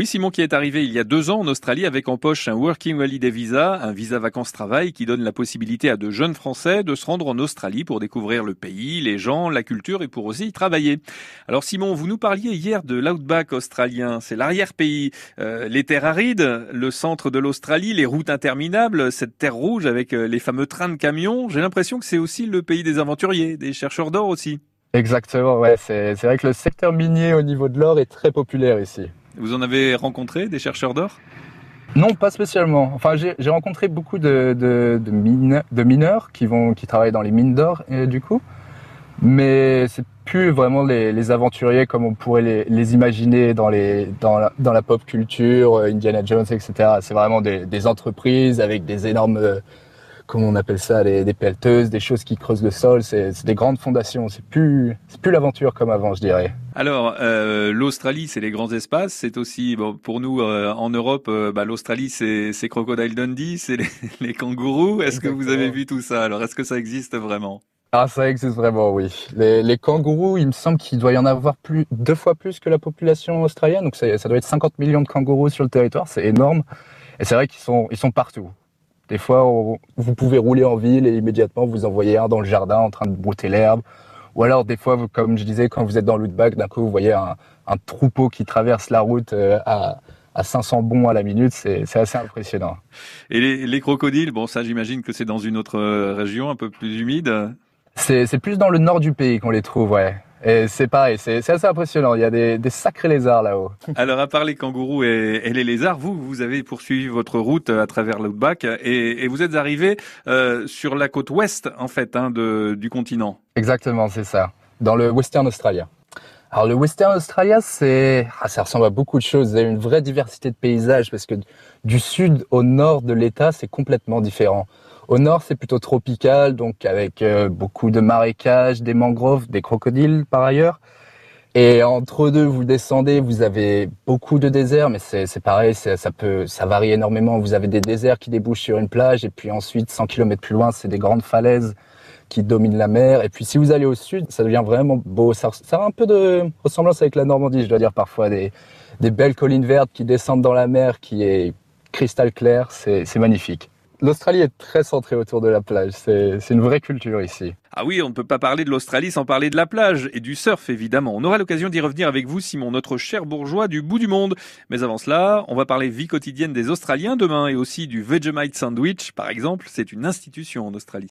Oui, Simon qui est arrivé il y a deux ans en Australie avec en poche un Working Holiday Visa, un visa vacances-travail qui donne la possibilité à de jeunes Français de se rendre en Australie pour découvrir le pays, les gens, la culture et pour aussi y travailler. Alors Simon, vous nous parliez hier de l'outback australien, c'est l'arrière-pays, euh, les terres arides, le centre de l'Australie, les routes interminables, cette terre rouge avec euh, les fameux trains de camions. J'ai l'impression que c'est aussi le pays des aventuriers, des chercheurs d'or aussi. Exactement, ouais. C'est vrai que le secteur minier au niveau de l'or est très populaire ici. Vous en avez rencontré des chercheurs d'or? Non, pas spécialement. Enfin, j'ai rencontré beaucoup de, de, de, mineurs qui vont, qui travaillent dans les mines d'or, du coup. Mais c'est plus vraiment les, aventuriers comme on pourrait les, imaginer dans, les, dans, la, pop culture, euh, Indiana Jones, etc. C'est vraiment des, entreprises avec des énormes comment on appelle ça, des pelleteuses, des choses qui creusent le sol. C'est des grandes fondations. C'est plus, c'est plus l'aventure comme avant, je dirais. Alors, euh, l'Australie, c'est les grands espaces. C'est aussi, bon, pour nous euh, en Europe, euh, bah, l'Australie, c'est Crocodile Dundee, c'est les, les, kangourous. Est-ce que vous avez vu tout ça? Alors, est-ce que ça existe vraiment? Ah, ça existe vraiment, oui. Les, les kangourous, il me semble qu'il doit y en avoir plus, deux fois plus que la population australienne. Donc, ça, ça doit être 50 millions de kangourous sur le territoire. C'est énorme. Et c'est vrai qu'ils sont, ils sont partout. Des fois, vous pouvez rouler en ville et immédiatement vous envoyez un dans le jardin en train de brouter l'herbe. Ou alors, des fois, comme je disais, quand vous êtes dans l'outback, d'un coup, vous voyez un, troupeau qui traverse la route euh, à, à 500 bons à la minute, c'est assez impressionnant. Et les, les crocodiles, bon, ça, j'imagine que c'est dans une autre euh, région un peu plus humide. C'est plus dans le nord du pays qu'on les trouve, ouais. Et c'est pareil, c'est assez impressionnant. Il y a des, des sacrés lézards là-haut. Alors, à part les kangourous et, et, les lézards, vous, vous avez poursuivi votre route à travers l'outback et, et, vous êtes arrivé euh, sur la côte ouest, en fait, hein, de, du continent. Exactement, c'est ça. Dans le Western Australia. Alors, le Western Australia, c'est, ah, ça ressemble à beaucoup de choses. Vous avez une vraie diversité de paysages parce que du sud au nord de l'État, c'est complètement différent. Au nord, c'est plutôt tropical, donc avec euh, beaucoup de marécages, des mangroves, des crocodiles par ailleurs. Et entre deux, vous descendez, vous avez beaucoup de déserts, mais c'est pareil, ça varie énormément. Vous avez des déserts qui débouchent sur une plage, et puis ensuite, 100 km plus loin, c'est des grandes falaises qui dominent la mer. Et puis si vous allez au sud, ça devient vraiment beau. Ça, a un peu de ressemblance avec la Normandie, je dois dire parfois, des belles collines vertes qui descendent dans la mer, qui est cristal clair, c'est magnifique. L'Australie est très centrée autour de la plage. C'est une vraie culture ici. Ah oui, on ne peut pas parler de l'Australie sans parler de la plage et du surf, évidemment. On aura l'occasion d'y revenir avec vous, Simon, notre cher bourgeois du bout du monde. Mais avant cela, on va parler vie quotidienne des Australiens demain et aussi du Vegemite Sandwich, par exemple. C'est une institution en Australie.